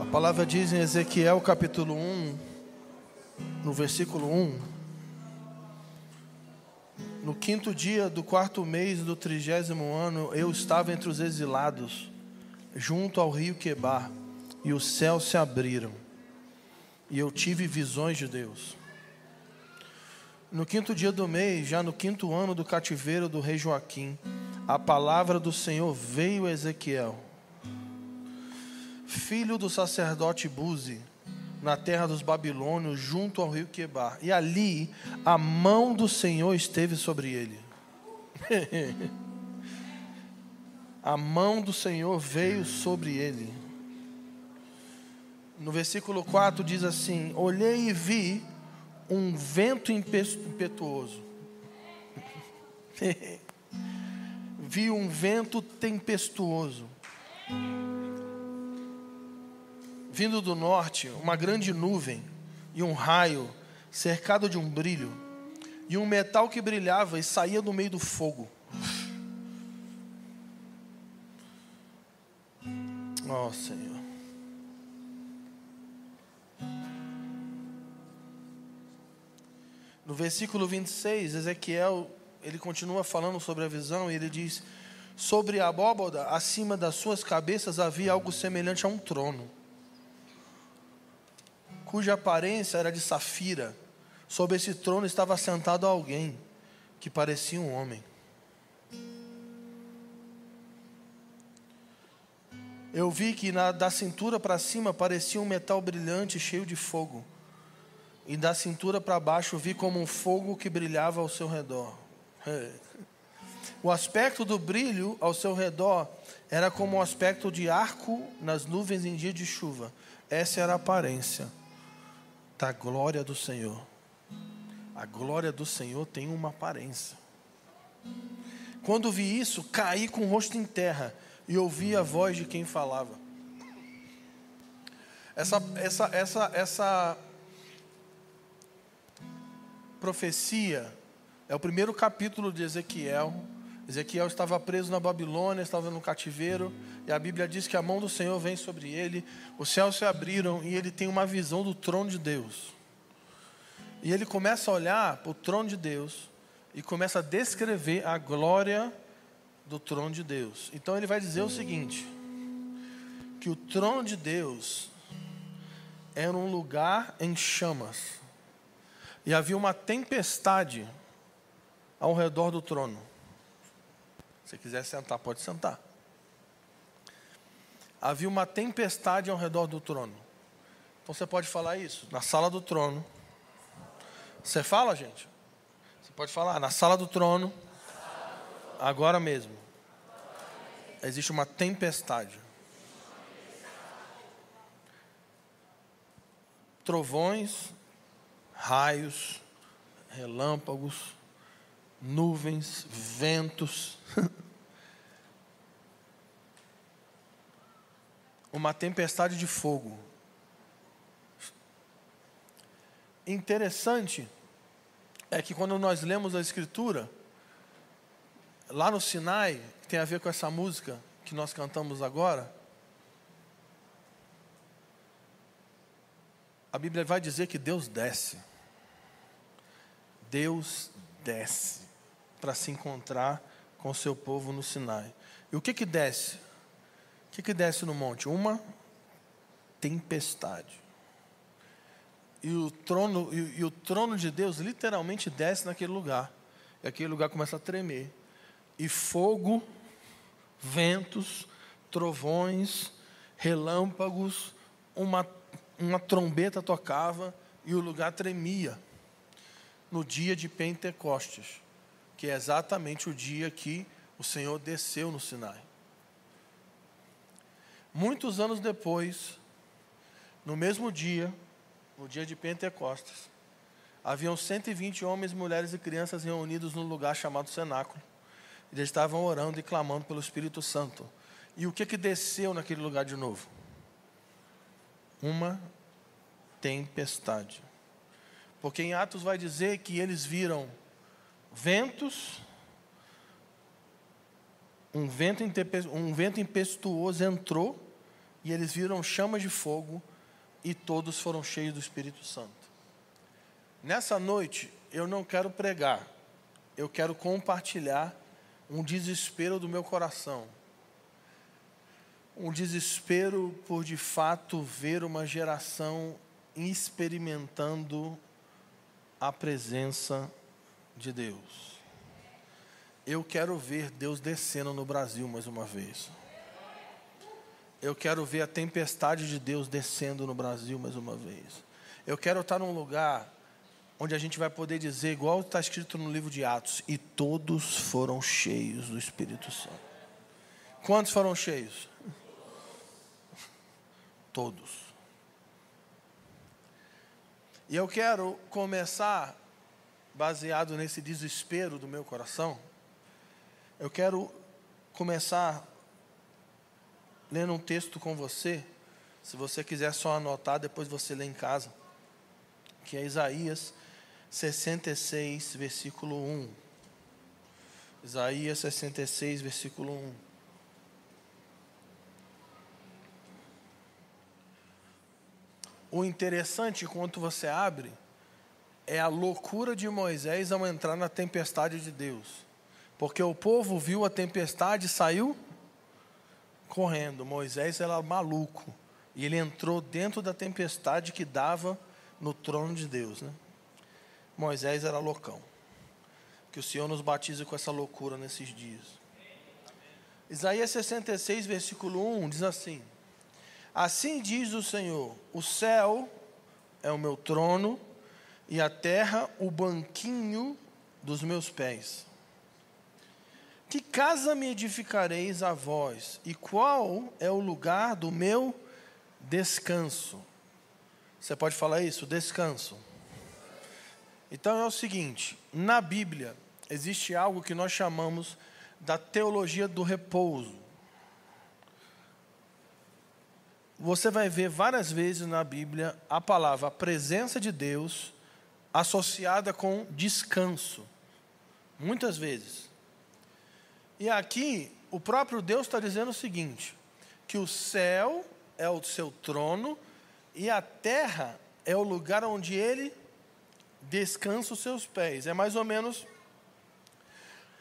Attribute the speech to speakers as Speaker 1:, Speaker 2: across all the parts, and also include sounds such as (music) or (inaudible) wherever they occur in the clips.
Speaker 1: A palavra diz em Ezequiel capítulo 1, no versículo 1: No quinto dia do quarto mês do trigésimo ano, eu estava entre os exilados, junto ao rio Quebar, e os céus se abriram, e eu tive visões de Deus. No quinto dia do mês, já no quinto ano do cativeiro do rei Joaquim, a palavra do Senhor veio a Ezequiel filho do sacerdote Buzi, na terra dos babilônios, junto ao rio Quebar. E ali a mão do Senhor esteve sobre ele. (laughs) a mão do Senhor veio sobre ele. No versículo 4 diz assim: Olhei e vi um vento impetuoso. (laughs) vi um vento tempestuoso vindo do norte, uma grande nuvem e um raio, cercado de um brilho, e um metal que brilhava e saía do meio do fogo. Ó oh, Senhor. No versículo 26, Ezequiel, ele continua falando sobre a visão e ele diz: Sobre a abóboda, acima das suas cabeças havia algo semelhante a um trono cuja aparência era de safira. Sobre esse trono estava sentado alguém que parecia um homem. Eu vi que na, da cintura para cima parecia um metal brilhante cheio de fogo. E da cintura para baixo vi como um fogo que brilhava ao seu redor. (laughs) O aspecto do brilho ao seu redor era como o aspecto de arco nas nuvens em dia de chuva. Essa era a aparência da glória do Senhor. A glória do Senhor tem uma aparência. Quando vi isso, caí com o rosto em terra e ouvi a voz de quem falava. Essa, essa, essa, essa profecia é o primeiro capítulo de Ezequiel. Ezequiel estava preso na Babilônia, estava no cativeiro, e a Bíblia diz que a mão do Senhor vem sobre ele, os céus se abriram e ele tem uma visão do trono de Deus. E ele começa a olhar para o trono de Deus e começa a descrever a glória do trono de Deus. Então ele vai dizer o seguinte: que o trono de Deus era um lugar em chamas, e havia uma tempestade ao redor do trono. Se quiser sentar, pode sentar havia uma tempestade ao redor do trono. Então você pode falar isso na sala do trono. Você fala, gente? Você pode falar na sala do trono. Agora mesmo. Existe uma tempestade. Trovões, raios, relâmpagos, nuvens, ventos. (laughs) uma tempestade de fogo. Interessante é que quando nós lemos a Escritura, lá no Sinai, que tem a ver com essa música que nós cantamos agora, a Bíblia vai dizer que Deus desce. Deus desce para se encontrar com o seu povo no Sinai. E o que que desce? Que, que desce no monte? Uma tempestade. E o trono, e, e o trono de Deus literalmente desce naquele lugar. E aquele lugar começa a tremer. E fogo, ventos, trovões, relâmpagos, uma, uma trombeta tocava e o lugar tremia. No dia de Pentecostes, que é exatamente o dia que o Senhor desceu no Sinai. Muitos anos depois, no mesmo dia, no dia de Pentecostes, haviam 120 homens, mulheres e crianças reunidos num lugar chamado cenáculo. Eles estavam orando e clamando pelo Espírito Santo. E o que que desceu naquele lugar de novo? Uma tempestade. Porque em Atos vai dizer que eles viram ventos, um vento, um vento impetuoso entrou e eles viram chamas de fogo e todos foram cheios do Espírito Santo. Nessa noite, eu não quero pregar, eu quero compartilhar um desespero do meu coração. Um desespero por de fato ver uma geração experimentando a presença de Deus. Eu quero ver Deus descendo no Brasil mais uma vez. Eu quero ver a tempestade de Deus descendo no Brasil mais uma vez. Eu quero estar num lugar onde a gente vai poder dizer, igual está escrito no livro de Atos, e todos foram cheios do Espírito Santo. Quantos foram cheios? Todos. E eu quero começar, baseado nesse desespero do meu coração, eu quero começar lendo um texto com você. Se você quiser só anotar, depois você lê em casa. Que é Isaías 66, versículo 1. Isaías 66, versículo 1. O interessante, enquanto você abre, é a loucura de Moisés ao entrar na tempestade de Deus. Porque o povo viu a tempestade e saiu correndo. Moisés era maluco. E ele entrou dentro da tempestade que dava no trono de Deus. Né? Moisés era loucão. Que o Senhor nos batize com essa loucura nesses dias. Isaías 66, versículo 1 diz assim: Assim diz o Senhor: O céu é o meu trono, e a terra o banquinho dos meus pés. Que casa me edificareis a vós, e qual é o lugar do meu descanso? Você pode falar isso? Descanso. Então é o seguinte: na Bíblia existe algo que nós chamamos da teologia do repouso. Você vai ver várias vezes na Bíblia a palavra presença de Deus associada com descanso. Muitas vezes. E aqui, o próprio Deus está dizendo o seguinte: que o céu é o seu trono e a terra é o lugar onde ele descansa os seus pés. É mais ou menos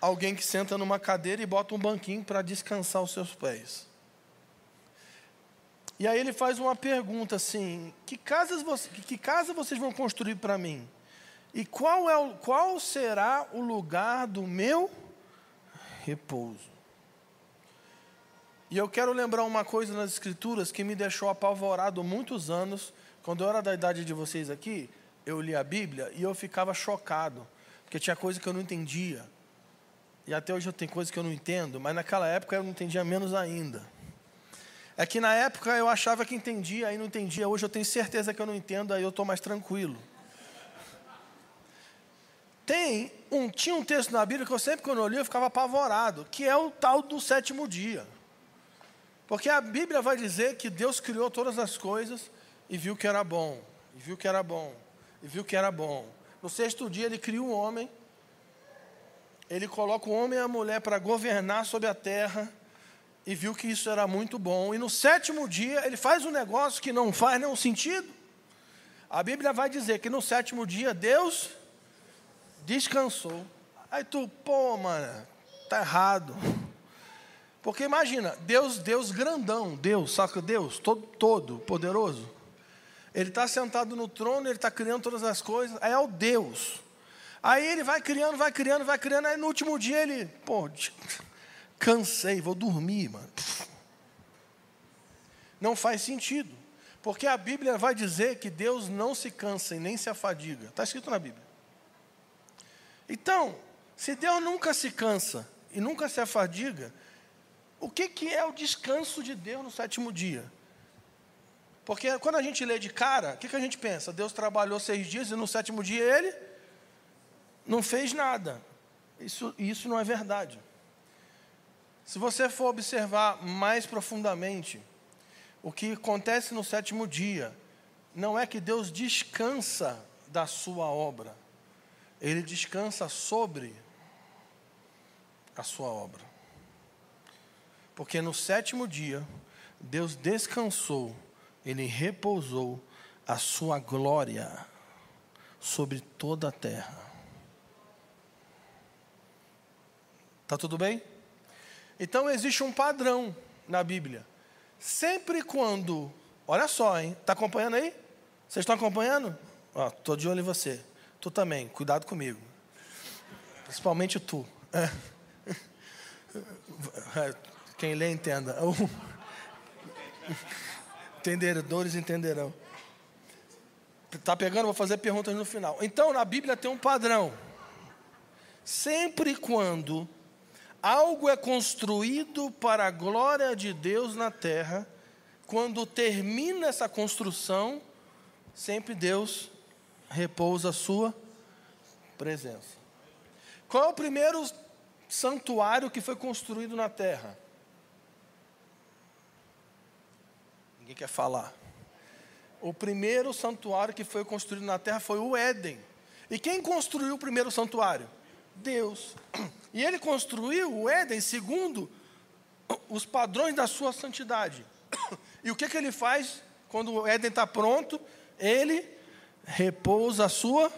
Speaker 1: alguém que senta numa cadeira e bota um banquinho para descansar os seus pés. E aí ele faz uma pergunta assim: que, casas você, que casa vocês vão construir para mim? E qual, é o, qual será o lugar do meu repouso. E eu quero lembrar uma coisa nas Escrituras que me deixou apavorado muitos anos. Quando eu era da idade de vocês aqui, eu li a Bíblia e eu ficava chocado, porque tinha coisa que eu não entendia. E até hoje eu tenho coisas que eu não entendo, mas naquela época eu não entendia menos ainda. É que na época eu achava que entendia, aí não entendia. Hoje eu tenho certeza que eu não entendo, aí eu estou mais tranquilo. Tem um, tinha um texto na Bíblia que eu sempre, quando eu li, eu ficava apavorado, que é o tal do sétimo dia. Porque a Bíblia vai dizer que Deus criou todas as coisas e viu que era bom, e viu que era bom, e viu que era bom. No sexto dia ele cria o um homem, ele coloca o homem e a mulher para governar sobre a terra, e viu que isso era muito bom. E no sétimo dia ele faz um negócio que não faz nenhum sentido. A Bíblia vai dizer que no sétimo dia Deus descansou. Aí tu, pô, mano, tá errado. Porque imagina, Deus, Deus grandão, Deus, saca Deus, todo, todo poderoso. Ele está sentado no trono, ele está criando todas as coisas, aí é o Deus. Aí ele vai criando, vai criando, vai criando, aí no último dia ele, pô, (laughs) cansei, vou dormir, mano. Não faz sentido. Porque a Bíblia vai dizer que Deus não se cansa e nem se afadiga. Está escrito na Bíblia. Então, se Deus nunca se cansa e nunca se afadiga, o que, que é o descanso de Deus no sétimo dia? Porque quando a gente lê de cara, o que, que a gente pensa? Deus trabalhou seis dias e no sétimo dia ele não fez nada. Isso, isso não é verdade. Se você for observar mais profundamente, o que acontece no sétimo dia não é que Deus descansa da sua obra, ele descansa sobre a sua obra. Porque no sétimo dia, Deus descansou, ele repousou a sua glória sobre toda a terra. Tá tudo bem? Então existe um padrão na Bíblia. Sempre quando, olha só, hein? Tá acompanhando aí? Vocês estão acompanhando? Ó, tô de olho em você. Tu também, cuidado comigo. Principalmente tu. (laughs) Quem lê entenda. (laughs) Entendedores entenderão. Tá pegando? Vou fazer perguntas no final. Então, na Bíblia tem um padrão. Sempre quando algo é construído para a glória de Deus na terra, quando termina essa construção, sempre Deus repousa a sua presença. Qual é o primeiro santuário que foi construído na terra? Ninguém quer falar. O primeiro santuário que foi construído na terra foi o Éden. E quem construiu o primeiro santuário? Deus. E ele construiu o Éden segundo os padrões da sua santidade. E o que, que ele faz quando o Éden está pronto? Ele repousa a sua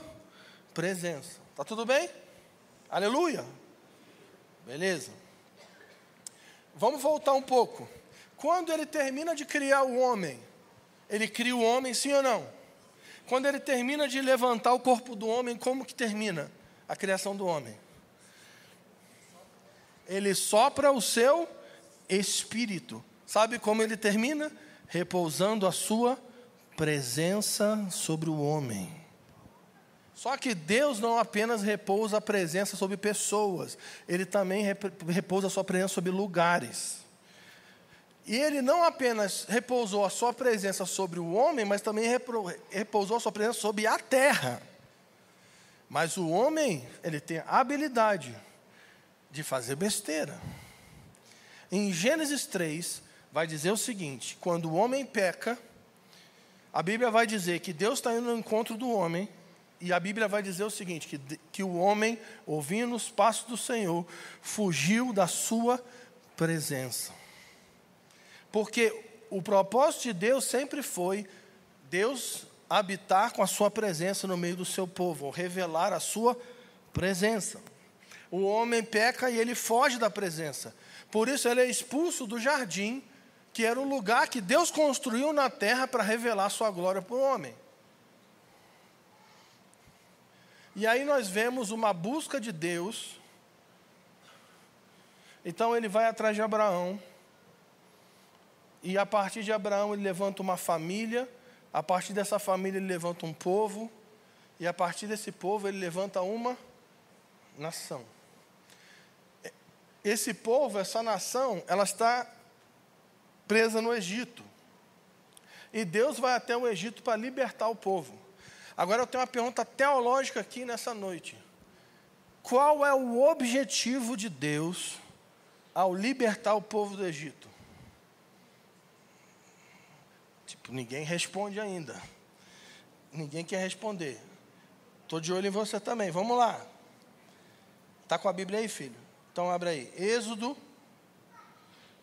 Speaker 1: presença. Está tudo bem? Aleluia? Beleza. Vamos voltar um pouco. Quando ele termina de criar o homem, ele cria o homem, sim ou não? Quando ele termina de levantar o corpo do homem, como que termina a criação do homem? Ele sopra o seu espírito. Sabe como ele termina? Repousando a sua presença sobre o homem. Só que Deus não apenas repousa a presença sobre pessoas, Ele também repousa a sua presença sobre lugares. E Ele não apenas repousou a sua presença sobre o homem, mas também repousou a sua presença sobre a terra. Mas o homem, ele tem a habilidade de fazer besteira. Em Gênesis 3, vai dizer o seguinte: quando o homem peca, a Bíblia vai dizer que Deus está indo no encontro do homem, e a Bíblia vai dizer o seguinte: que, que o homem, ouvindo os passos do Senhor, fugiu da sua presença. Porque o propósito de Deus sempre foi Deus habitar com a sua presença no meio do seu povo, revelar a sua presença. O homem peca e ele foge da presença. Por isso ele é expulso do jardim, que era o lugar que Deus construiu na terra para revelar sua glória para o homem. E aí nós vemos uma busca de Deus. Então ele vai atrás de Abraão. E a partir de Abraão ele levanta uma família a partir dessa família ele levanta um povo, e a partir desse povo ele levanta uma nação. Esse povo, essa nação, ela está presa no Egito. E Deus vai até o Egito para libertar o povo. Agora eu tenho uma pergunta teológica aqui nessa noite. Qual é o objetivo de Deus ao libertar o povo do Egito? Ninguém responde ainda. Ninguém quer responder. Estou de olho em você também. Vamos lá. Está com a Bíblia aí, filho? Então abre aí. Êxodo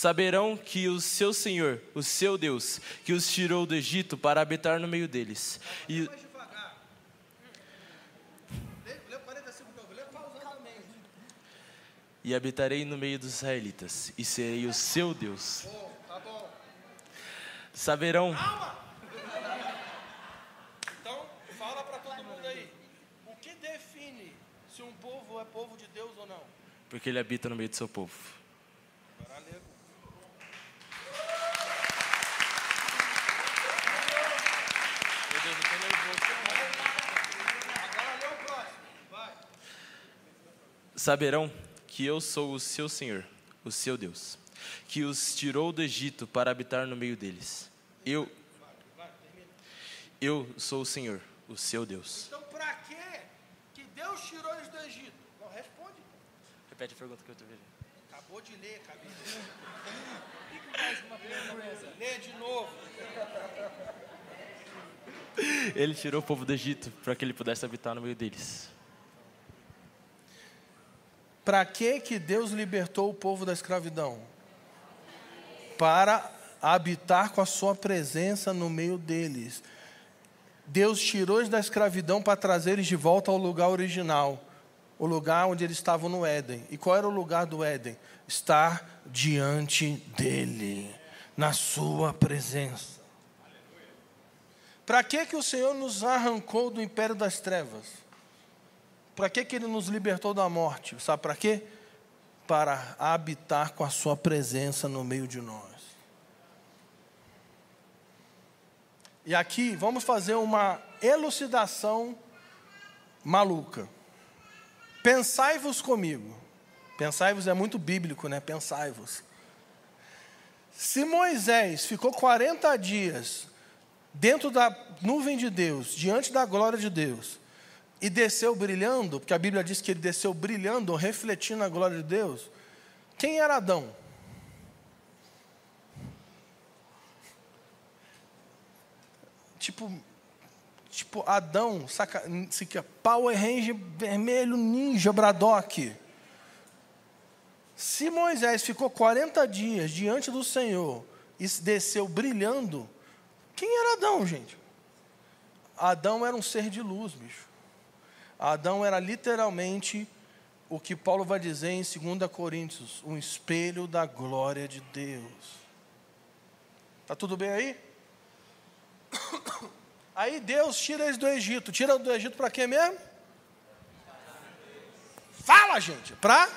Speaker 2: Saberão que o seu Senhor, o seu Deus, que os tirou do Egito para habitar no meio deles. E e habitarei no meio dos israelitas, e serei o seu Deus. Saberão.
Speaker 1: Então, fala para todo mundo aí. O que define se um povo é povo de Deus ou não?
Speaker 2: Porque ele habita no meio do seu povo. Saberão que eu sou o seu Senhor, o seu Deus, que os tirou do Egito para habitar no meio deles. Eu, eu sou o Senhor, o seu Deus.
Speaker 1: Então, para que que Deus tirou eles do Egito? Não responde.
Speaker 2: Repete a pergunta que eu te vejo.
Speaker 1: Acabou de ler, cabeça. Lê de novo.
Speaker 2: Ele tirou o povo do Egito para que ele pudesse habitar no meio deles.
Speaker 1: Para que que Deus libertou o povo da escravidão? Para habitar com a sua presença no meio deles. Deus tirou eles da escravidão para trazer eles de volta ao lugar original, o lugar onde eles estavam no Éden. E qual era o lugar do Éden? Estar diante dele, na sua presença. Para que que o Senhor nos arrancou do império das trevas? Para que que ele nos libertou da morte? Sabe para quê? Para habitar com a sua presença no meio de nós. E aqui vamos fazer uma elucidação maluca. Pensai-vos comigo. Pensai-vos é muito bíblico, né? Pensai-vos. Se Moisés ficou 40 dias dentro da nuvem de Deus, diante da glória de Deus, e desceu brilhando, porque a Bíblia diz que ele desceu brilhando, refletindo a glória de Deus, quem era Adão? Tipo, tipo Adão, saca, é Power Ranger vermelho, ninja, Braddock. Se Moisés ficou 40 dias diante do Senhor e desceu brilhando, quem era Adão, gente? Adão era um ser de luz, bicho. Adão era literalmente o que Paulo vai dizer em 2 Coríntios, um espelho da glória de Deus. Tá tudo bem aí? (coughs) Aí Deus tira eles do Egito. Tira do Egito para quê mesmo? Fala, gente. Para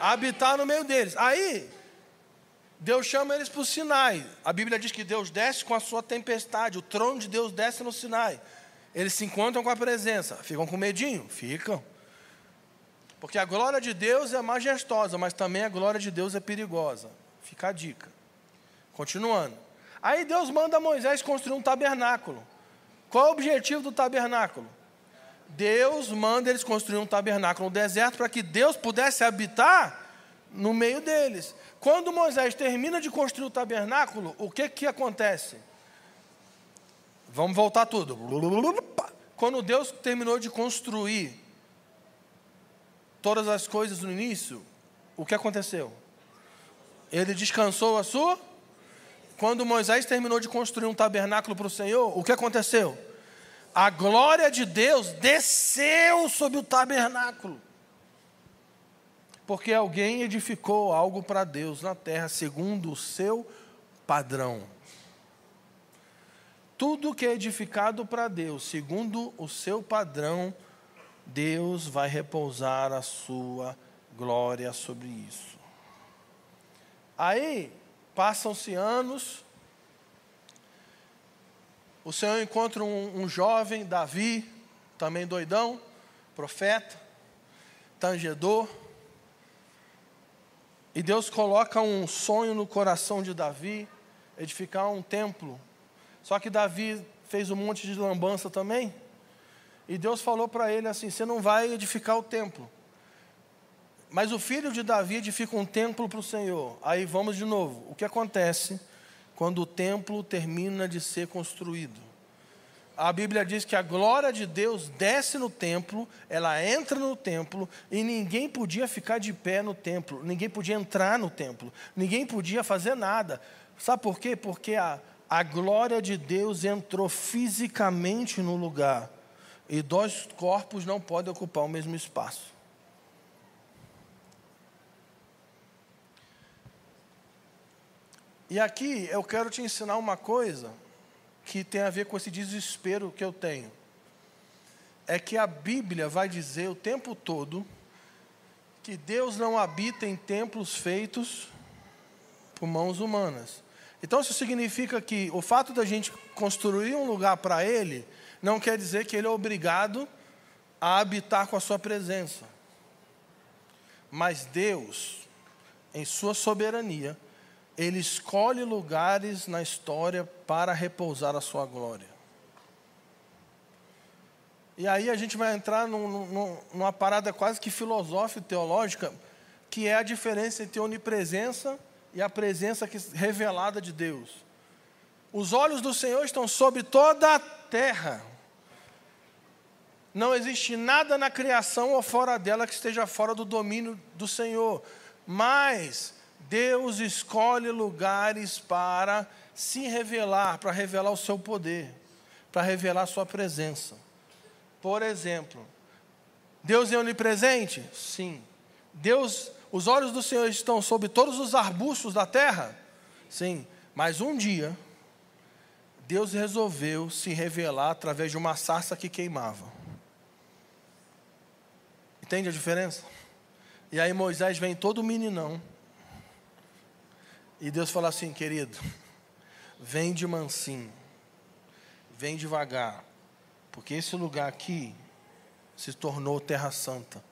Speaker 1: habitar no meio deles. Aí, Deus chama eles para o Sinai. A Bíblia diz que Deus desce com a sua tempestade. O trono de Deus desce no Sinai. Eles se encontram com a presença. Ficam com medinho? Ficam. Porque a glória de Deus é majestosa, mas também a glória de Deus é perigosa. Fica a dica. Continuando. Aí Deus manda Moisés construir um tabernáculo. Qual é o objetivo do tabernáculo? Deus manda eles construir um tabernáculo no deserto para que Deus pudesse habitar no meio deles. Quando Moisés termina de construir o tabernáculo, o que que acontece? Vamos voltar tudo. Quando Deus terminou de construir todas as coisas no início, o que aconteceu? Ele descansou a sua quando Moisés terminou de construir um tabernáculo para o Senhor, o que aconteceu? A glória de Deus desceu sobre o tabernáculo. Porque alguém edificou algo para Deus na terra, segundo o seu padrão. Tudo que é edificado para Deus, segundo o seu padrão, Deus vai repousar a sua glória sobre isso. Aí, Passam-se anos. O Senhor encontra um, um, jovem, Davi, também doidão, profeta, tangedor. E Deus coloca um sonho no coração de Davi, edificar um templo. Só que Davi fez um monte de lambança também. E Deus falou para ele assim: Você não vai edificar o templo. Mas o filho de Davi edifica um templo para o Senhor. Aí vamos de novo. O que acontece quando o templo termina de ser construído? A Bíblia diz que a glória de Deus desce no templo, ela entra no templo e ninguém podia ficar de pé no templo, ninguém podia entrar no templo, ninguém podia fazer nada. Sabe por quê? Porque a, a glória de Deus entrou fisicamente no lugar e dois corpos não podem ocupar o mesmo espaço. E aqui eu quero te ensinar uma coisa que tem a ver com esse desespero que eu tenho. É que a Bíblia vai dizer o tempo todo que Deus não habita em templos feitos por mãos humanas. Então isso significa que o fato da gente construir um lugar para Ele não quer dizer que Ele é obrigado a habitar com a sua presença. Mas Deus, em sua soberania, ele escolhe lugares na história para repousar a sua glória. E aí a gente vai entrar num, num, numa parada quase que filosófica, teológica, que é a diferença entre onipresença e a presença revelada de Deus. Os olhos do Senhor estão sobre toda a terra. Não existe nada na criação ou fora dela que esteja fora do domínio do Senhor. Mas Deus escolhe lugares para se revelar, para revelar o seu poder, para revelar a sua presença. Por exemplo, Deus é onipresente? Sim. Deus, os olhos do Senhor estão sobre todos os arbustos da terra? Sim. Mas um dia, Deus resolveu se revelar através de uma sarça que queimava. Entende a diferença? E aí Moisés vem todo meninão. E Deus fala assim, querido, vem de mansinho, vem devagar, porque esse lugar aqui se tornou terra santa,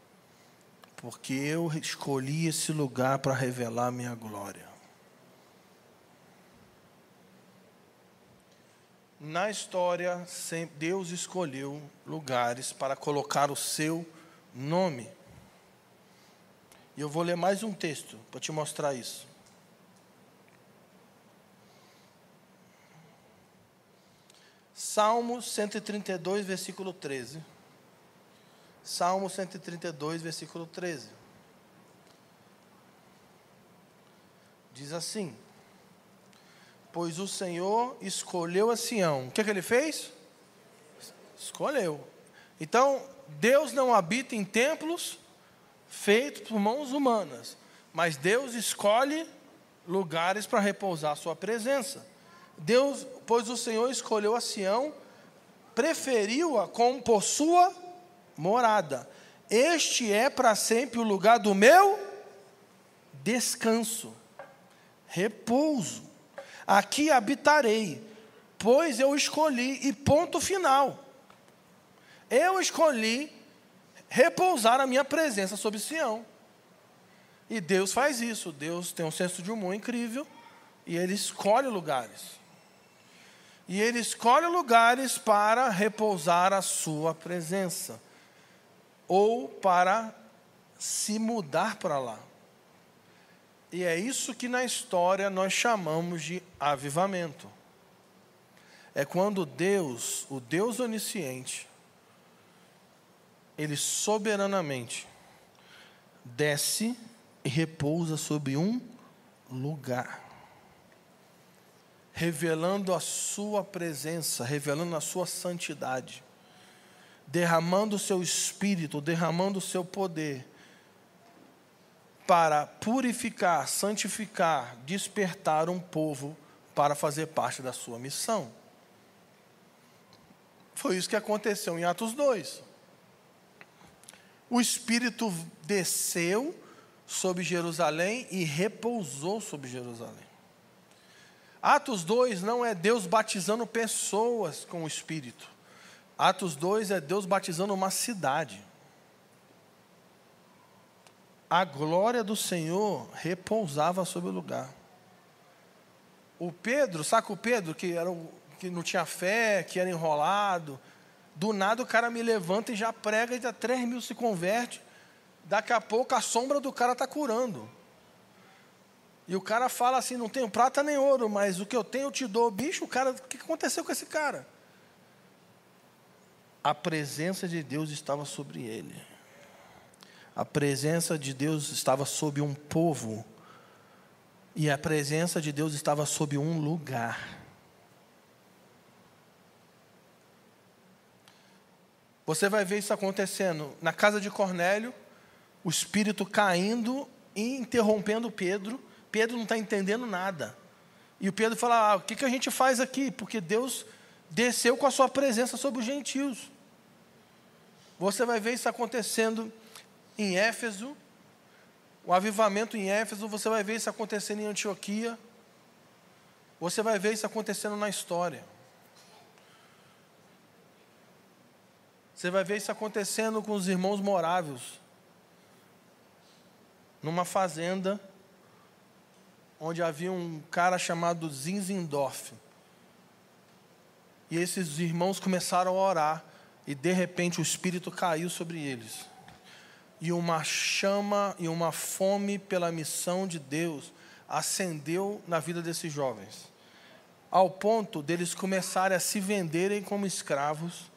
Speaker 1: porque eu escolhi esse lugar para revelar minha glória. Na história, Deus escolheu lugares para colocar o seu nome. E eu vou ler mais um texto para te mostrar isso. Salmo 132, versículo 13. Salmo 132, versículo 13. Diz assim: Pois o Senhor escolheu a Sião. O que, é que ele fez? Escolheu. Então, Deus não habita em templos feitos por mãos humanas, mas Deus escolhe lugares para repousar a sua presença. Deus, pois o Senhor escolheu a Sião, preferiu-a como por sua morada. Este é para sempre o lugar do meu descanso, repouso. Aqui habitarei, pois eu escolhi, e ponto final. Eu escolhi repousar a minha presença sobre Sião. E Deus faz isso. Deus tem um senso de humor incrível e ele escolhe lugares. E ele escolhe lugares para repousar a sua presença, ou para se mudar para lá. E é isso que na história nós chamamos de avivamento. É quando Deus, o Deus onisciente, ele soberanamente desce e repousa sobre um lugar revelando a sua presença, revelando a sua santidade, derramando o seu espírito, derramando o seu poder para purificar, santificar, despertar um povo para fazer parte da sua missão. Foi isso que aconteceu em Atos 2. O Espírito desceu sobre Jerusalém e repousou sobre Jerusalém. Atos 2 não é Deus batizando pessoas com o Espírito. Atos 2 é Deus batizando uma cidade. A glória do Senhor repousava sobre o lugar. O Pedro, saca o Pedro, que, era o, que não tinha fé, que era enrolado. Do nada o cara me levanta e já prega e já 3 mil se converte. Daqui a pouco a sombra do cara está curando. E o cara fala assim: não tenho prata nem ouro, mas o que eu tenho eu te dou. Bicho, o cara, o que aconteceu com esse cara? A presença de Deus estava sobre ele. A presença de Deus estava sobre um povo. E a presença de Deus estava sobre um lugar. Você vai ver isso acontecendo na casa de Cornélio, o espírito caindo e interrompendo Pedro Pedro não está entendendo nada. E o Pedro fala: ah, o que, que a gente faz aqui? Porque Deus desceu com a sua presença sobre os gentios. Você vai ver isso acontecendo em Éfeso, o avivamento em Éfeso, você vai ver isso acontecendo em Antioquia, você vai ver isso acontecendo na história. Você vai ver isso acontecendo com os irmãos morávios, numa fazenda onde havia um cara chamado Zinzendorf. E esses irmãos começaram a orar. e de repente o Espírito caiu sobre eles. E uma chama e uma fome pela missão de Deus acendeu na vida desses jovens, ao ponto deles começarem a se venderem como escravos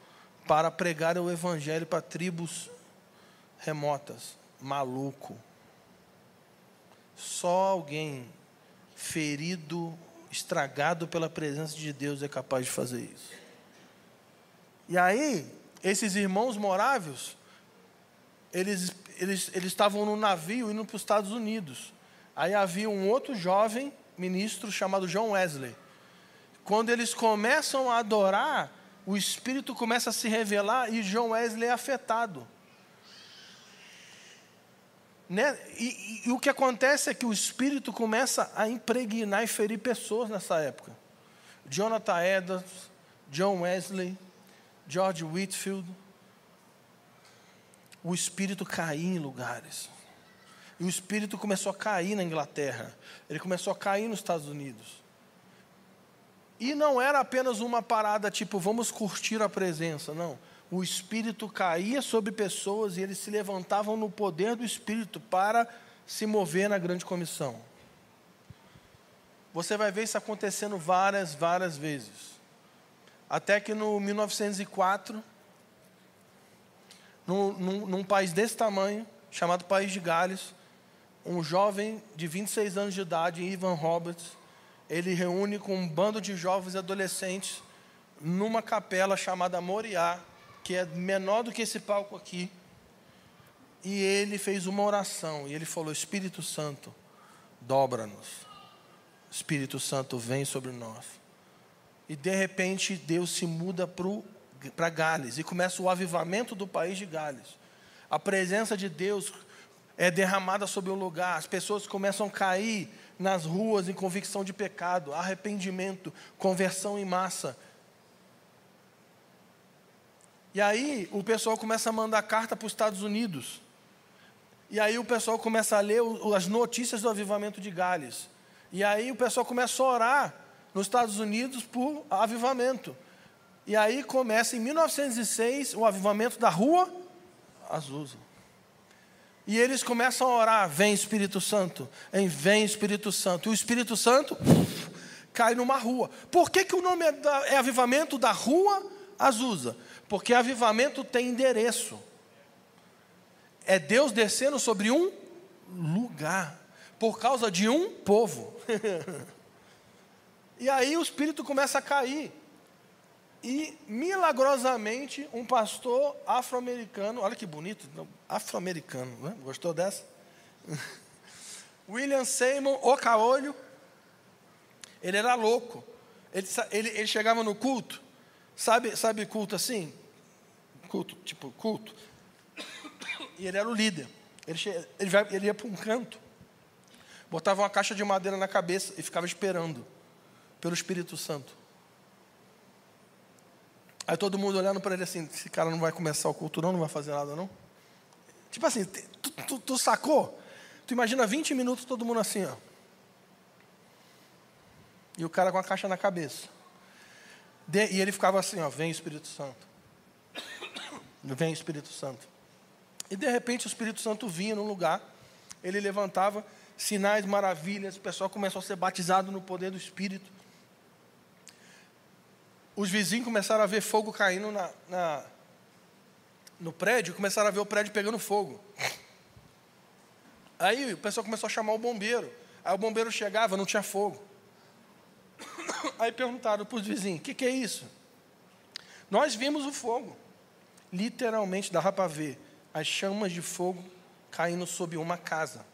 Speaker 1: para pregar o Evangelho para tribos remotas. Maluco. Só alguém ferido, estragado pela presença de Deus é capaz de fazer isso. E aí, esses irmãos moráveis, eles, eles, eles estavam no navio indo para os Estados Unidos. Aí havia um outro jovem ministro chamado John Wesley. Quando eles começam a adorar, o Espírito começa a se revelar e John Wesley é afetado. Né? E, e, o que acontece é que o Espírito começa a impregnar e ferir pessoas nessa época. Jonathan Edwards, John Wesley, George Whitfield. O Espírito caía em lugares. E o Espírito começou a cair na Inglaterra. Ele começou a cair nos Estados Unidos. E não era apenas uma parada tipo, vamos curtir a presença, não o Espírito caía sobre pessoas e eles se levantavam no poder do Espírito para se mover na grande comissão. Você vai ver isso acontecendo várias, várias vezes. Até que no 1904, num, num, num país desse tamanho, chamado País de Gales, um jovem de 26 anos de idade, Ivan Roberts, ele reúne com um bando de jovens e adolescentes numa capela chamada Moriá, que é menor do que esse palco aqui. E ele fez uma oração e ele falou: Espírito Santo, dobra-nos. Espírito Santo, vem sobre nós. E de repente Deus se muda para Gales e começa o avivamento do país de Gales. A presença de Deus é derramada sobre o lugar, as pessoas começam a cair nas ruas em convicção de pecado, arrependimento, conversão em massa. E aí o pessoal começa a mandar carta para os Estados Unidos. E aí o pessoal começa a ler as notícias do avivamento de Gales. E aí o pessoal começa a orar nos Estados Unidos por avivamento. E aí começa em 1906 o avivamento da Rua Azusa. E eles começam a orar: Vem Espírito Santo, em vem Espírito Santo. E o Espírito Santo cai numa rua. Por que, que o nome é, da, é avivamento da Rua Azusa? Porque avivamento tem endereço. É Deus descendo sobre um lugar, por causa de um povo. (laughs) e aí o espírito começa a cair. E milagrosamente um pastor afro-americano, olha que bonito, afro-americano, né? gostou dessa? (laughs) William Seymour Ocaolho, ele era louco. Ele, ele, ele chegava no culto, sabe, sabe culto assim? Culto, tipo culto. E ele era o líder. Ele, ele, ele ia para um canto, botava uma caixa de madeira na cabeça e ficava esperando pelo Espírito Santo. Aí todo mundo olhando para ele assim: esse cara não vai começar o culto, não, não vai fazer nada, não. Tipo assim, tu, tu, tu sacou? Tu imagina 20 minutos todo mundo assim, ó. E o cara com a caixa na cabeça. De, e ele ficava assim, ó, vem Espírito Santo. Vem o Espírito Santo. E de repente o Espírito Santo vinha num lugar, ele levantava sinais, maravilhas, o pessoal começou a ser batizado no poder do Espírito. Os vizinhos começaram a ver fogo caindo na, na no prédio, começaram a ver o prédio pegando fogo. Aí o pessoal começou a chamar o bombeiro. Aí o bombeiro chegava, não tinha fogo. Aí perguntaram para os vizinhos: o que, que é isso? Nós vimos o fogo literalmente dava para ver as chamas de fogo caindo sobre uma casa.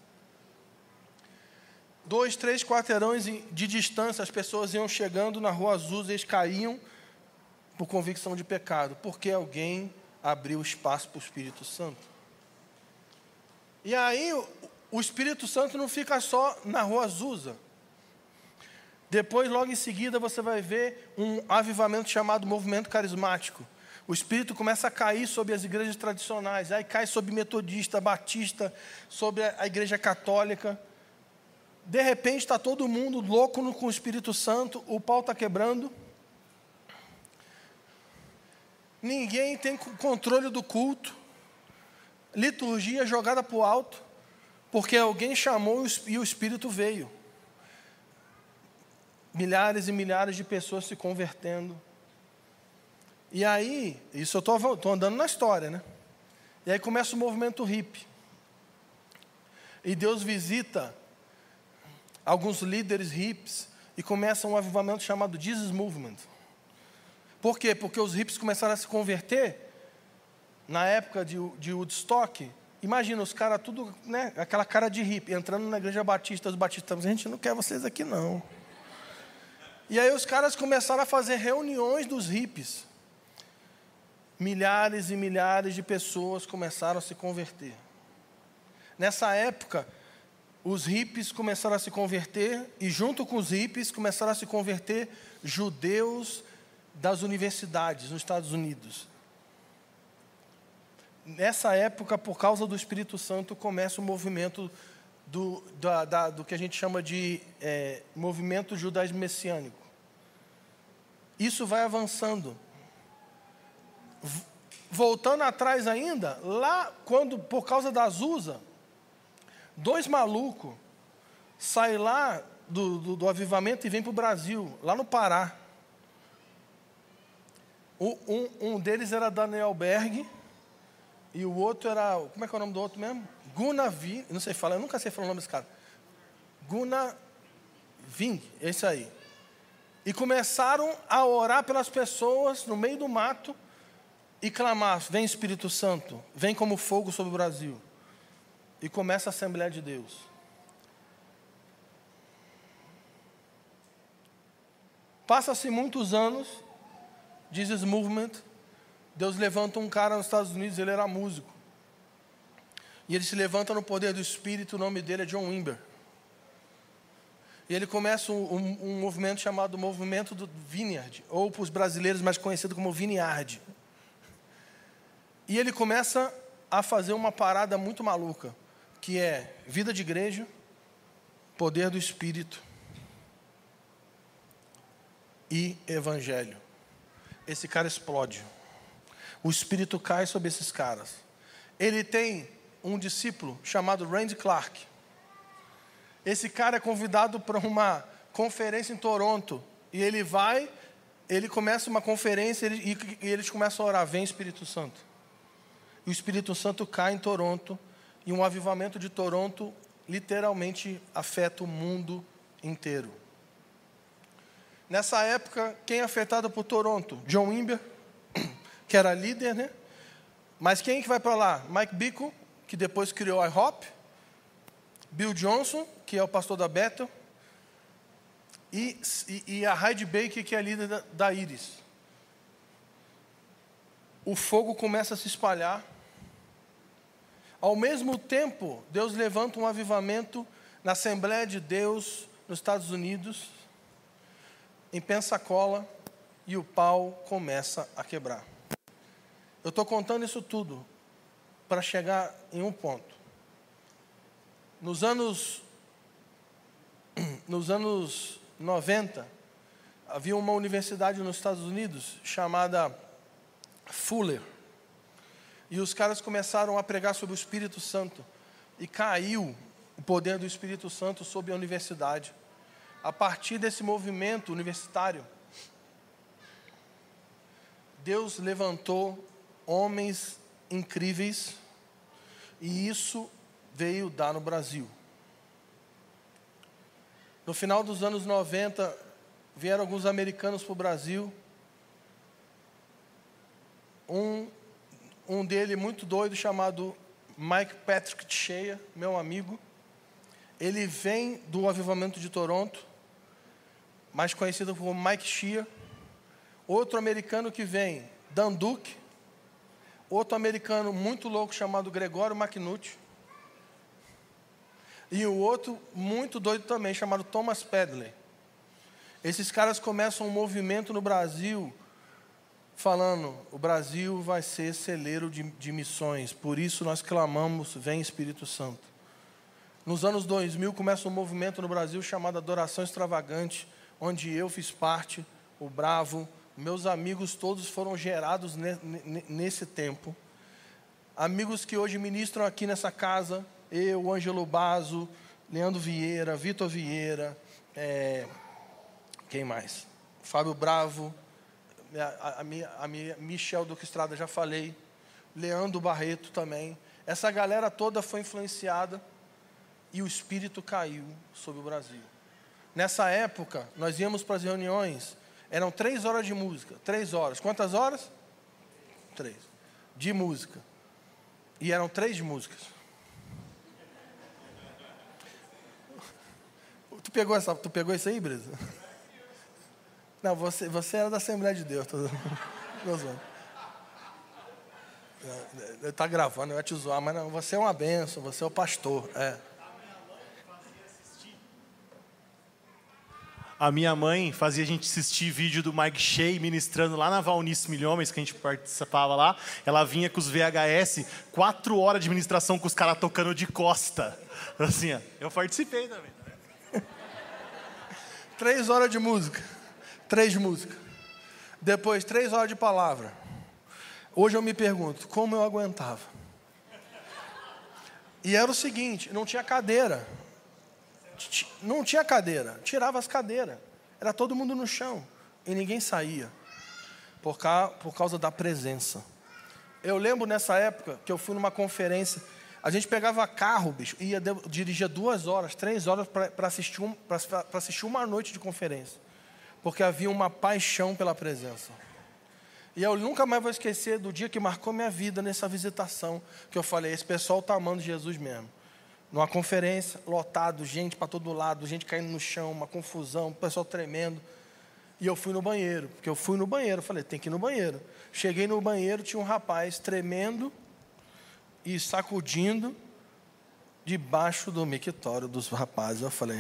Speaker 1: Dois, três quarteirões de distância, as pessoas iam chegando na rua azul e eles caíam por convicção de pecado, porque alguém abriu espaço para o Espírito Santo. E aí o Espírito Santo não fica só na rua Azusa. Depois, logo em seguida, você vai ver um avivamento chamado movimento carismático o Espírito começa a cair sobre as igrejas tradicionais, aí cai sobre metodista, batista, sobre a igreja católica. De repente está todo mundo louco com o Espírito Santo, o pau está quebrando. ninguém tem controle do culto, liturgia jogada para o alto, porque alguém chamou e o Espírito veio. Milhares e milhares de pessoas se convertendo. E aí, isso eu estou andando na história, né? E aí começa o movimento hippie. E Deus visita alguns líderes hippies e começa um avivamento chamado Jesus Movement. Por quê? Porque os hippies começaram a se converter na época de, de Woodstock. Imagina os caras tudo, né, aquela cara de hippie, entrando na igreja batista, os batistas, a gente não quer vocês aqui não. E aí os caras começaram a fazer reuniões dos hippies. Milhares e milhares de pessoas começaram a se converter. Nessa época, os hippies começaram a se converter, e junto com os hippies começaram a se converter judeus das universidades nos Estados Unidos. Nessa época, por causa do Espírito Santo, começa o movimento do, da, da, do que a gente chama de é, movimento judaísmo messiânico. Isso vai avançando. Voltando atrás ainda, lá quando, por causa da Azusa, dois malucos saem lá do, do, do avivamento e vêm para o Brasil, lá no Pará. Um, um, deles era Daniel Berg e o outro era. Como é que é o nome do outro mesmo? Gunavi. Não sei falar, eu nunca sei falar o nome desse cara. Gunaving, esse aí. E começaram a orar pelas pessoas no meio do mato e clamar: Vem Espírito Santo, vem como fogo sobre o Brasil. E começa a Assembleia de Deus. Passa-se muitos anos Jesus Movement, Deus levanta um cara nos Estados Unidos, ele era músico. E ele se levanta no poder do Espírito, o nome dele é John Wimber. E ele começa um, um, um movimento chamado Movimento do Vineyard, ou para os brasileiros mais conhecido como Vineyard. E ele começa a fazer uma parada muito maluca, que é vida de igreja, poder do Espírito e Evangelho esse cara explode. O espírito cai sobre esses caras. Ele tem um discípulo chamado Randy Clark. Esse cara é convidado para uma conferência em Toronto. E ele vai, ele começa uma conferência ele, e, eles começam a orar: Vem Espírito Santo. E o Espírito Santo cai em Toronto. E um avivamento de Toronto literalmente afeta o mundo inteiro. Nessa época, quem é afetado por Toronto? John Wimber, que era líder, né? Mas quem que vai para lá? Mike Bickle, que depois criou a IHOP. Bill Johnson, que é o pastor da Bethel. E, e, e a Heidi Baker, que é a líder da, da Iris. O fogo começa a se espalhar. Ao mesmo tempo, Deus levanta um avivamento na Assembleia de Deus nos Estados Unidos em Pensacola e o pau começa a quebrar. Eu estou contando isso tudo para chegar em um ponto. Nos anos, (clears throat) nos anos 90, havia uma universidade nos Estados Unidos chamada Fuller. E os caras começaram a pregar sobre o Espírito Santo. E caiu o poder do Espírito Santo sobre a universidade a partir desse movimento universitário, Deus levantou homens incríveis e isso veio dar no Brasil. No final dos anos 90, vieram alguns americanos para o Brasil. Um, um dele muito doido, chamado Mike Patrick Cheia, meu amigo. Ele vem do avivamento de Toronto, mais conhecido como Mike Shea. Outro americano que vem, Dan Duke. Outro americano muito louco chamado Gregório McNutt. E o outro muito doido também, chamado Thomas Pedley. Esses caras começam um movimento no Brasil falando: o Brasil vai ser celeiro de, de, missões, por isso nós clamamos: vem Espírito Santo. Nos anos 2000 começa um movimento no Brasil chamado Adoração Extravagante, onde eu fiz parte, o Bravo, Meus amigos todos foram gerados nesse tempo. Amigos que hoje ministram aqui nessa casa, eu, Ângelo Bazo, Leandro Vieira, Vitor Vieira, é, quem mais? Fábio Bravo, a, a, minha, a minha Michel Duque Estrada, já falei, Leandro Barreto também. Essa galera toda foi influenciada e o espírito caiu sobre o Brasil. Nessa época, nós íamos para as reuniões, eram três horas de música. Três horas. Quantas horas? Três. De música. E eram três músicas. Tu pegou, essa, tu pegou isso aí, Brisa? Não, você, você era da Assembleia de Deus. Tô, Ele (laughs) está gravando, eu ia te zoar, mas não, você é uma benção, você é o pastor. É.
Speaker 3: A minha mãe fazia a gente assistir vídeo do Mike Shea ministrando lá na Valnice Milhões, que a gente participava lá. Ela vinha com os VHS, quatro horas de ministração com os caras tocando de costa. Assim, ó. eu participei também. (laughs)
Speaker 1: Três horas de música. Três músicas. Depois, três horas de palavra. Hoje eu me pergunto, como eu aguentava? E era o seguinte, não tinha cadeira. Não tinha cadeira, tirava as cadeiras. Era todo mundo no chão e ninguém saía. Por, causa da presença. Eu lembro nessa época que eu fui numa conferência. A gente pegava carro, bicho, e ia dirigia duas horas, três horas para assistir, um, assistir uma noite de conferência. Porque havia uma paixão pela presença. E eu nunca mais vou esquecer do dia que marcou minha vida nessa visitação, que eu falei, esse pessoal está amando Jesus mesmo. Numa conferência, lotado, gente para todo lado, gente caindo no chão, uma confusão, o pessoal tremendo. E eu fui no banheiro, porque eu fui no banheiro, falei, tem que ir no banheiro. Cheguei no banheiro, tinha um rapaz tremendo e sacudindo debaixo do mictório dos rapazes. Eu falei,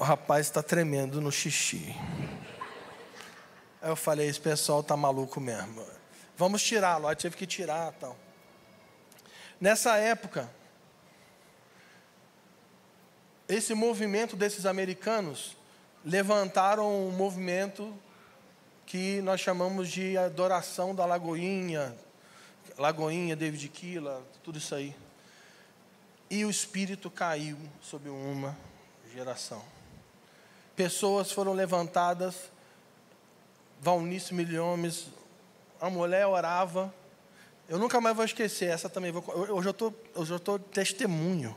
Speaker 1: o rapaz está tremendo no xixi. Aí eu falei, esse pessoal está maluco mesmo. Vamos tirá-lo. Aí tive que tirar tal. Nessa época, esse movimento desses americanos levantaram um movimento que nós chamamos de adoração da Lagoinha, Lagoinha, David Killa, tudo isso aí. E o espírito caiu sobre uma geração. Pessoas foram levantadas, Valnice Milhomes, a mulher orava. Eu nunca mais vou esquecer, essa também. Vou, eu, eu estou testemunho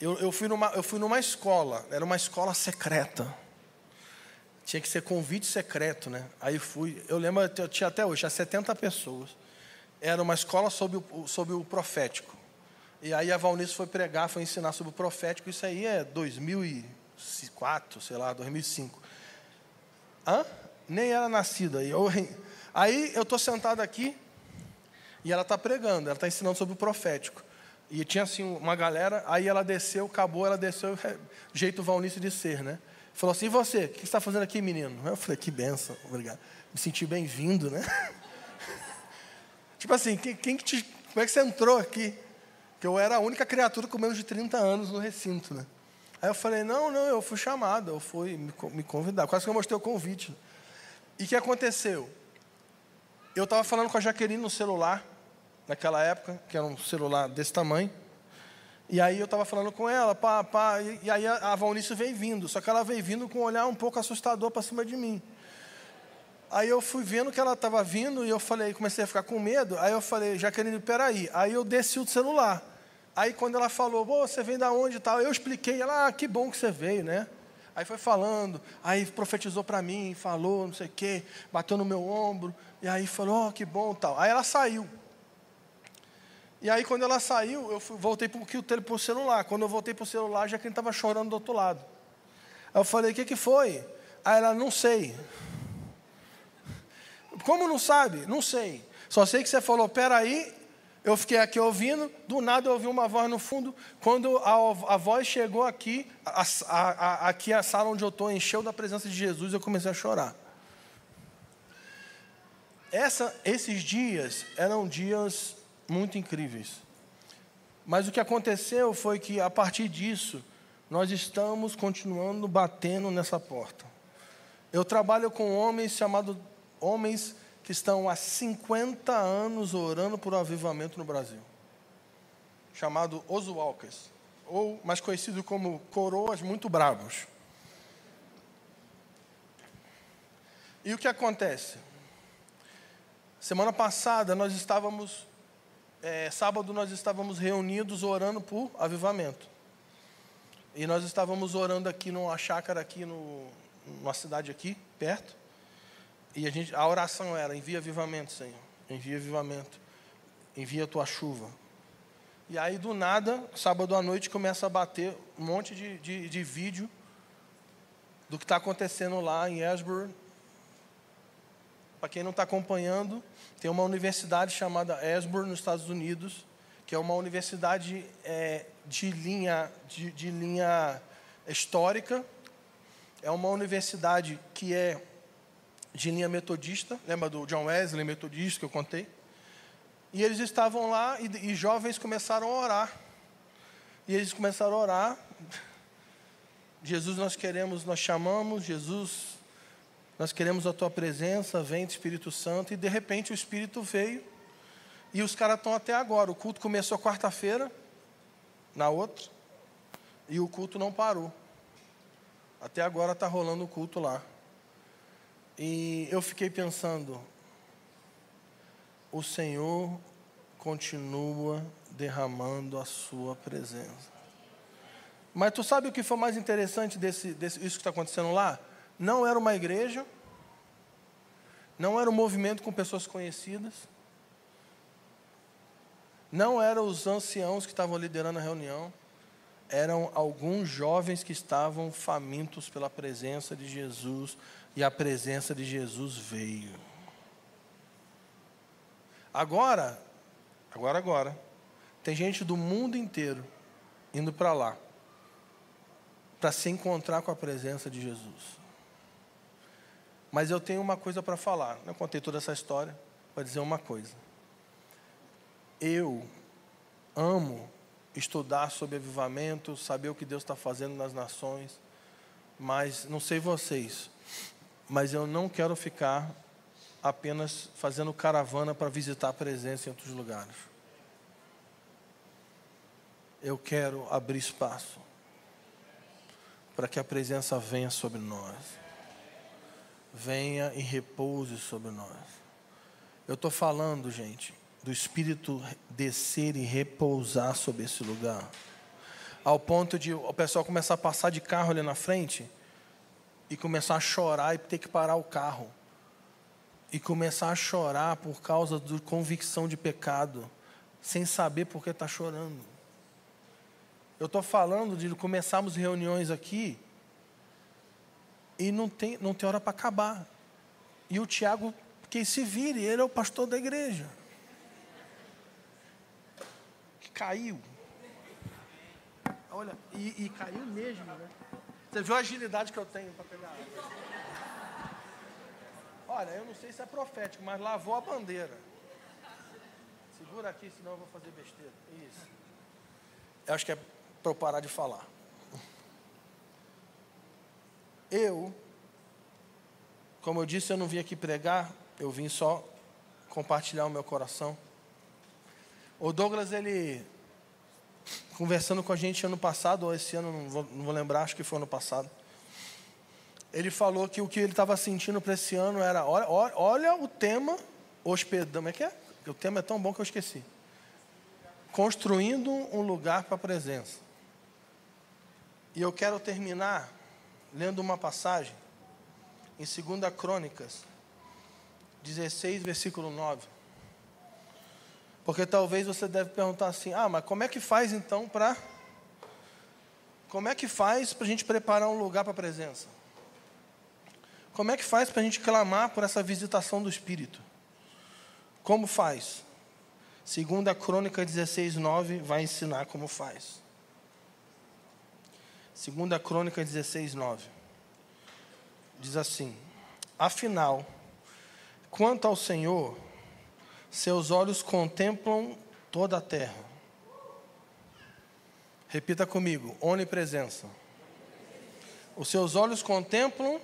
Speaker 1: eu, eu, fui numa, eu fui numa escola, era uma escola secreta. Tinha que ser convite secreto, né? Aí fui, eu lembro, eu tinha até hoje, tinha 70 pessoas. Era uma escola sobre o, sobre o profético. E aí a Valnice foi pregar, foi ensinar sobre o profético. Isso aí é 2004, sei lá, 2005. Hã? Nem era nascida. Aí eu, estou sentado aqui e ela está pregando, ela está ensinando sobre o profético. E tinha assim uma galera, aí ela desceu, acabou, ela desceu, jeito Valnice de ser, né? Falou assim, e você, o que você está fazendo aqui, menino? Eu falei, que benção, obrigado. Me senti bem-vindo, né? (laughs) tipo assim, quem, quem que te, como é que você entrou aqui? Que eu era a única criatura com menos de 30 anos no recinto, né? Aí eu falei, não, não, eu fui chamado, eu fui me, convidar. Quase que eu mostrei o convite. E o que aconteceu? Eu estava falando com a Jaqueline no celular, naquela época, que era um celular desse tamanho. E aí eu estava falando com ela, pá, pá, e, e aí a, a Valnice veio vindo, só que ela veio vindo com um olhar um pouco assustador para cima de mim. Aí eu fui vendo que ela estava vindo e eu falei, comecei a ficar com medo. Aí eu falei, Jaqueline, peraí. Aí eu desci o celular. Aí quando ela falou, você vem da onde e tal, eu expliquei, ela, ah, que bom que você veio, né? Aí foi falando, aí profetizou para mim, falou, não sei o quê, bateu no meu ombro, e aí falou, oh, que bom tal. Aí ela saiu. E aí, quando ela saiu, eu fui, voltei para o celular. Quando eu voltei para o celular, já que ele estava chorando do outro lado. Aí eu falei: O que, que foi? Aí ela: Não sei. Como não sabe? Não sei. Só sei que você falou: Peraí. Eu fiquei aqui ouvindo. Do nada eu ouvi uma voz no fundo. Quando a, a voz chegou aqui, a, a, aqui a sala onde eu estou encheu da presença de Jesus, eu comecei a chorar. Essa, esses dias eram dias muito incríveis. Mas o que aconteceu foi que, a partir disso, nós estamos continuando batendo nessa porta. Eu trabalho com homens chamados homens que estão há 50 anos orando por um avivamento no Brasil. Chamado Os Walkers, ou mais conhecido como Coroas Muito Bravos. E o que acontece? Semana passada nós estávamos, é, sábado nós estávamos reunidos orando por avivamento. E nós estávamos orando aqui numa chácara aqui no, numa cidade aqui, perto. E a, gente, a oração era: envia avivamento, Senhor. Envia avivamento. Envia a tua chuva. E aí, do nada, sábado à noite, começa a bater um monte de, de, de vídeo do que está acontecendo lá em Asbury. Para quem não está acompanhando, tem uma universidade chamada Asbury, nos Estados Unidos, que é uma universidade é, de, linha, de, de linha histórica. É uma universidade que é de linha metodista, lembra do John Wesley, metodista que eu contei? E eles estavam lá e, e, jovens começaram a orar. E eles começaram a orar. Jesus, nós queremos, nós chamamos, Jesus, nós queremos a tua presença, vem Espírito Santo. E de repente o Espírito veio. E os caras estão até agora. O culto começou quarta-feira, na outra, e o culto não parou. Até agora está rolando o culto lá. E eu fiquei pensando, o Senhor continua derramando a sua presença. Mas tu sabe o que foi mais interessante desse, desse isso que está acontecendo lá? Não era uma igreja, não era um movimento com pessoas conhecidas, não eram os anciãos que estavam liderando a reunião, eram alguns jovens que estavam famintos pela presença de Jesus, e a presença de Jesus veio. Agora, agora, agora, tem gente do mundo inteiro indo para lá para se encontrar com a presença de Jesus. Mas eu tenho uma coisa para falar. Eu contei toda essa história para dizer uma coisa. Eu amo estudar sobre avivamento, saber o que Deus está fazendo nas nações, mas não sei vocês, mas eu não quero ficar apenas fazendo caravana para visitar a presença em outros lugares. Eu quero abrir espaço para que a presença venha sobre nós. Venha e repouse sobre nós. Eu estou falando, gente, do Espírito descer e repousar sobre esse lugar. Ao ponto de o pessoal começar a passar de carro ali na frente e começar a chorar e ter que parar o carro. E começar a chorar por causa de convicção de pecado, sem saber por que está chorando. Eu estou falando de começarmos reuniões aqui e não tem, não tem hora para acabar. E o Tiago, que se vire, ele é o pastor da igreja. Caiu. Olha, e, e caiu mesmo, né? Você viu a agilidade que eu tenho para pegar água? Olha, eu não sei se é profético, mas lavou a bandeira. Segura aqui, senão eu vou fazer besteira. Isso. Eu acho que é para eu parar de falar. Eu, como eu disse, eu não vim aqui pregar, eu vim só compartilhar o meu coração. O Douglas, ele conversando com a gente ano passado, ou esse ano, não vou, não vou lembrar, acho que foi ano passado. Ele falou que o que ele estava sentindo para esse ano era: olha, olha, olha o tema hospedão. Como é que é? O tema é tão bom que eu esqueci. Construindo um lugar para a presença. E eu quero terminar lendo uma passagem em 2 Crônicas 16, versículo 9. Porque talvez você deve perguntar assim: ah, mas como é que faz então para. Como é que faz para a gente preparar um lugar para a presença? Como é que faz para a gente clamar por essa visitação do Espírito? Como faz? Segundo a Crônica 16, 9, vai ensinar como faz. Segunda Crônica 16, 9. Diz assim: Afinal, quanto ao Senhor, seus olhos contemplam toda a terra. Repita comigo: onipresença. Os seus olhos contemplam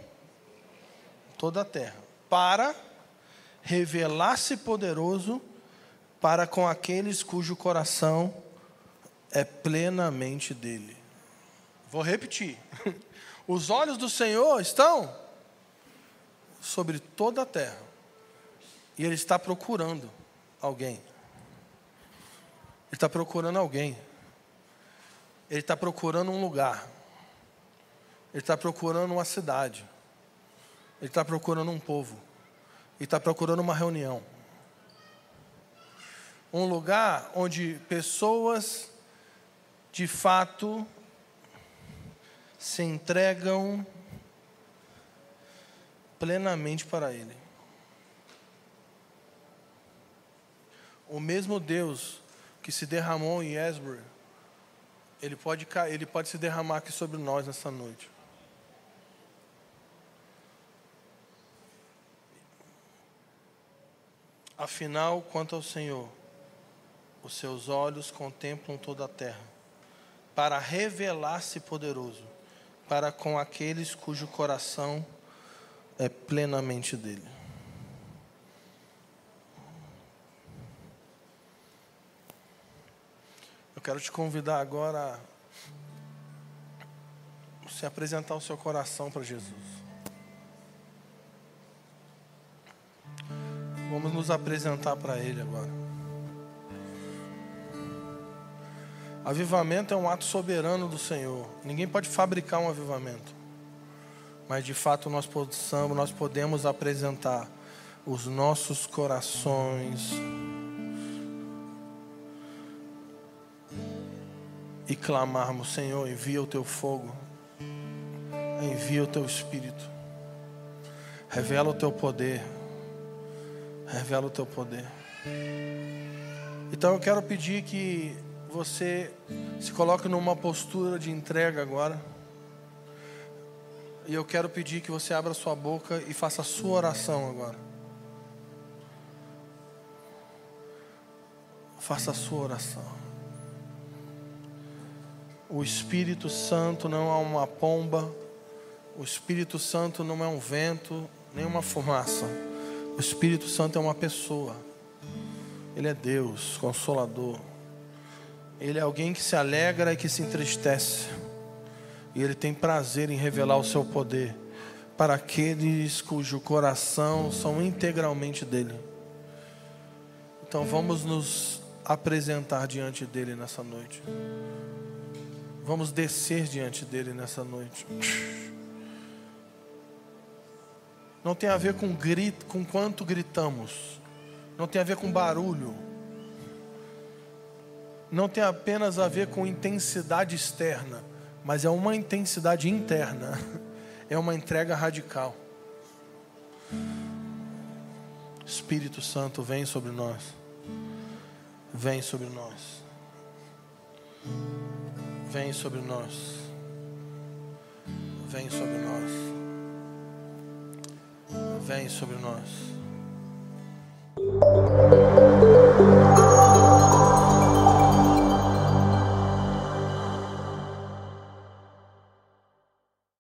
Speaker 1: toda a terra, para revelar-se poderoso para com aqueles cujo coração é plenamente dele. Vou repetir. (laughs) Os olhos do Senhor estão sobre toda a terra. E Ele está procurando alguém. Ele está procurando alguém. Ele está procurando um lugar. Ele está procurando uma cidade. Ele está procurando um povo. Ele está procurando uma reunião. Um lugar onde pessoas de fato se entregam plenamente para Ele. O mesmo Deus que se derramou em Esbury, ele pode, ele pode se derramar aqui sobre nós nessa noite. Afinal, quanto ao Senhor, os seus olhos contemplam toda a terra, para revelar-se poderoso para com aqueles cujo coração é plenamente dele. Eu quero te convidar agora a se apresentar o seu coração para Jesus. Vamos nos apresentar para Ele agora. Avivamento é um ato soberano do Senhor. Ninguém pode fabricar um avivamento. Mas de fato nós possamos, nós podemos apresentar os nossos corações e clamarmos, Senhor, envia o teu fogo. Envia o teu espírito. Revela o teu poder. Revela o teu poder. Então eu quero pedir que você se coloque numa postura de entrega agora. E eu quero pedir que você abra sua boca e faça a sua oração agora. Faça a sua oração. O Espírito Santo não é uma pomba. O Espírito Santo não é um vento, nem uma fumaça. O Espírito Santo é uma pessoa. Ele é Deus, consolador. Ele é alguém que se alegra e que se entristece. E ele tem prazer em revelar o seu poder para aqueles cujo coração são integralmente dele. Então vamos nos apresentar diante dele nessa noite. Vamos descer diante dele nessa noite. Não tem a ver com grito, com quanto gritamos. Não tem a ver com barulho não tem apenas a ver com intensidade externa, mas é uma intensidade interna. É uma entrega radical. Espírito Santo, vem sobre nós. Vem sobre nós. Vem sobre nós. Vem sobre nós. Vem sobre nós.